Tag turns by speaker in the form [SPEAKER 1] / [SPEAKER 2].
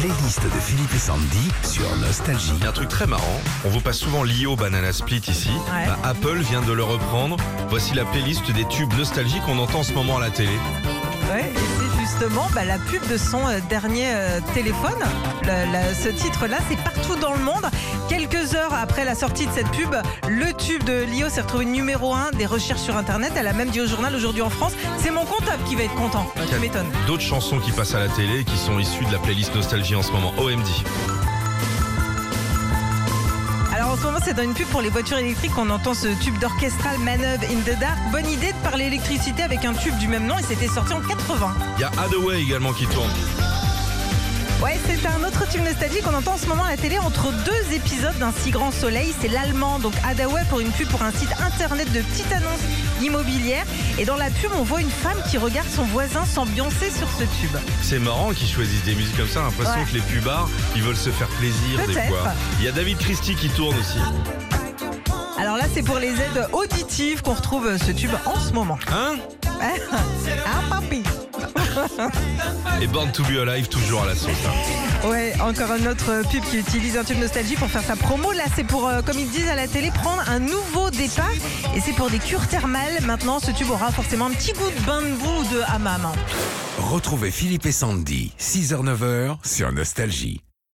[SPEAKER 1] playlist de Philippe et Sandy sur Nostalgie.
[SPEAKER 2] Il y a un truc très marrant. On vous passe souvent Lio Banana Split ici.
[SPEAKER 3] Ouais.
[SPEAKER 2] Bah, Apple vient de le reprendre. Voici la playlist des tubes nostalgiques qu'on entend en ce moment à la télé.
[SPEAKER 3] Ouais, justement bah, la pub de son euh, dernier euh, téléphone. Le- la- ce titre-là, c'est partout dans le monde. Quelques heures après la sortie de cette pub, le tube de Lio s'est retrouvé numéro 1 des recherches sur Internet. Elle a même dit au journal aujourd'hui en France, c'est mon comptable qui va être content. Tu m'étonnes.
[SPEAKER 2] D'autres chansons qui passent à la télé qui sont issues de la playlist nostalgie en ce moment. OMD.
[SPEAKER 3] Ce c'est dans une pub pour les voitures électriques qu'on entend ce tube d'orchestral Maneuve in the Dark. Bonne idée de parler électricité avec un tube du même nom et c'était sorti en 80.
[SPEAKER 2] Il y a Hathaway également qui tourne.
[SPEAKER 3] Ouais, c'est un autre tube nostalgique qu'on entend en ce moment à la télé entre deux épisodes d'un si grand soleil. C'est l'allemand, donc Hadaway, pour une pub pour un site internet de petites annonces immobilières. Et dans la pub, on voit une femme qui regarde son voisin s'ambiancer sur ce tube.
[SPEAKER 2] C'est marrant qu'ils choisissent des musiques comme ça. L'impression
[SPEAKER 3] Ouais.
[SPEAKER 2] que les pubards, ils veulent se faire plaisir des
[SPEAKER 3] Peut-être.
[SPEAKER 2] fois. Il y a David Christie qui tourne aussi.
[SPEAKER 3] Alors là, c'est pour les aides auditives qu'on retrouve euh, ce tube en ce moment.
[SPEAKER 2] Hein?
[SPEAKER 3] Ah, papi
[SPEAKER 2] Et Born to be Alive toujours à la sauce. hein.
[SPEAKER 3] Ouais, encore un autre pub qui utilise un tube nostalgie pour faire sa promo. Là, c'est pour, euh, comme ils disent à la télé, prendre un nouveau départ. Et c'est pour des cures thermales. Maintenant, ce tube aura forcément un petit goût de bain de boue ou de hammam. hein.
[SPEAKER 1] Retrouvez Philippe et Sandy, 6h-9h sur Nostalgie.